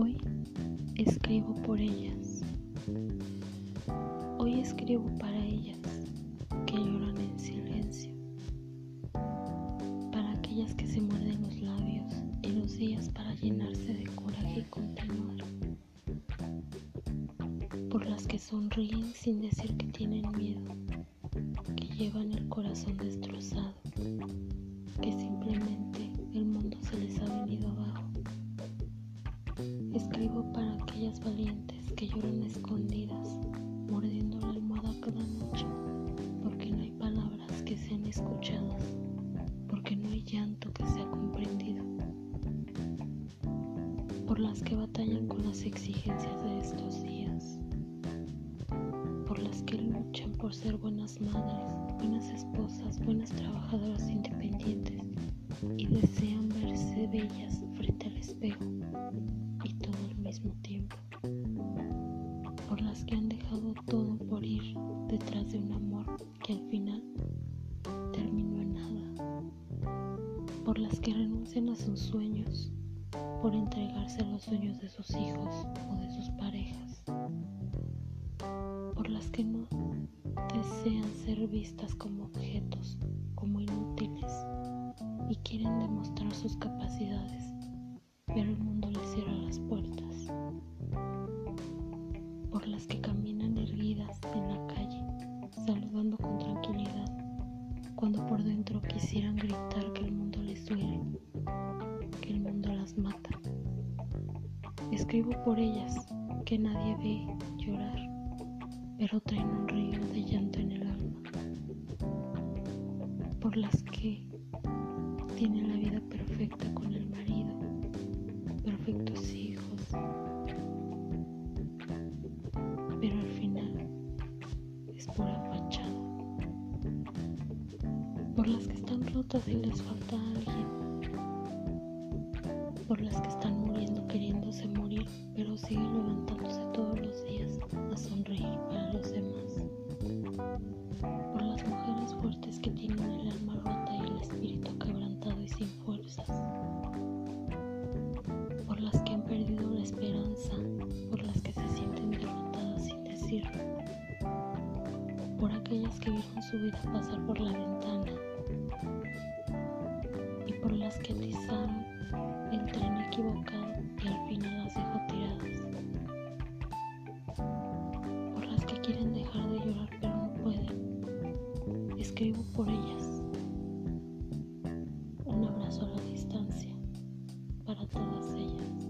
Hoy escribo por ellas. Hoy escribo para ellas que lloran en silencio. Para aquellas que se muerden los labios y los días para llenarse de coraje y continuar. Por las que sonríen sin decir que tienen miedo, que llevan el corazón desde Escribo para aquellas valientes que lloran escondidas, mordiendo la almohada cada noche, porque no hay palabras que sean escuchadas, porque no hay llanto que sea comprendido por las que batallan con las exigencias de estos días, por las que luchan por ser buenas madres, buenas esposas, buenas trabajadoras independientes y desean verse bellas espejo y todo al mismo tiempo, por las que han dejado todo por ir detrás de un amor que al final terminó en nada, por las que renuncian a sus sueños por entregarse a los sueños de sus hijos o de sus parejas, por las que no desean ser vistas como objetos, como inútiles, y quieren demostrar sus capacidades, pero el mundo les cierra las puertas, por las que caminan erguidas en la calle, saludando con tranquilidad, cuando por dentro quisieran gritar que el mundo les duele que el mundo las mata. Escribo por ellas que nadie ve llorar, pero traen un río de llanto en el alma. Por las que tienen la vida perfecta con el perfectos hijos, pero al final es pura fachada. Por las que están rotas y les falta alguien por las que están muriendo queriéndose morir, pero siguen levantándose todos los días a sonreír para los demás. Por las mujeres Por aquellas que vieron su vida pasar por la ventana y por las que atizaron el tren equivocado y al final las dejó tiradas. Por las que quieren dejar de llorar pero no pueden. Escribo por ellas. Un abrazo a la distancia para todas ellas.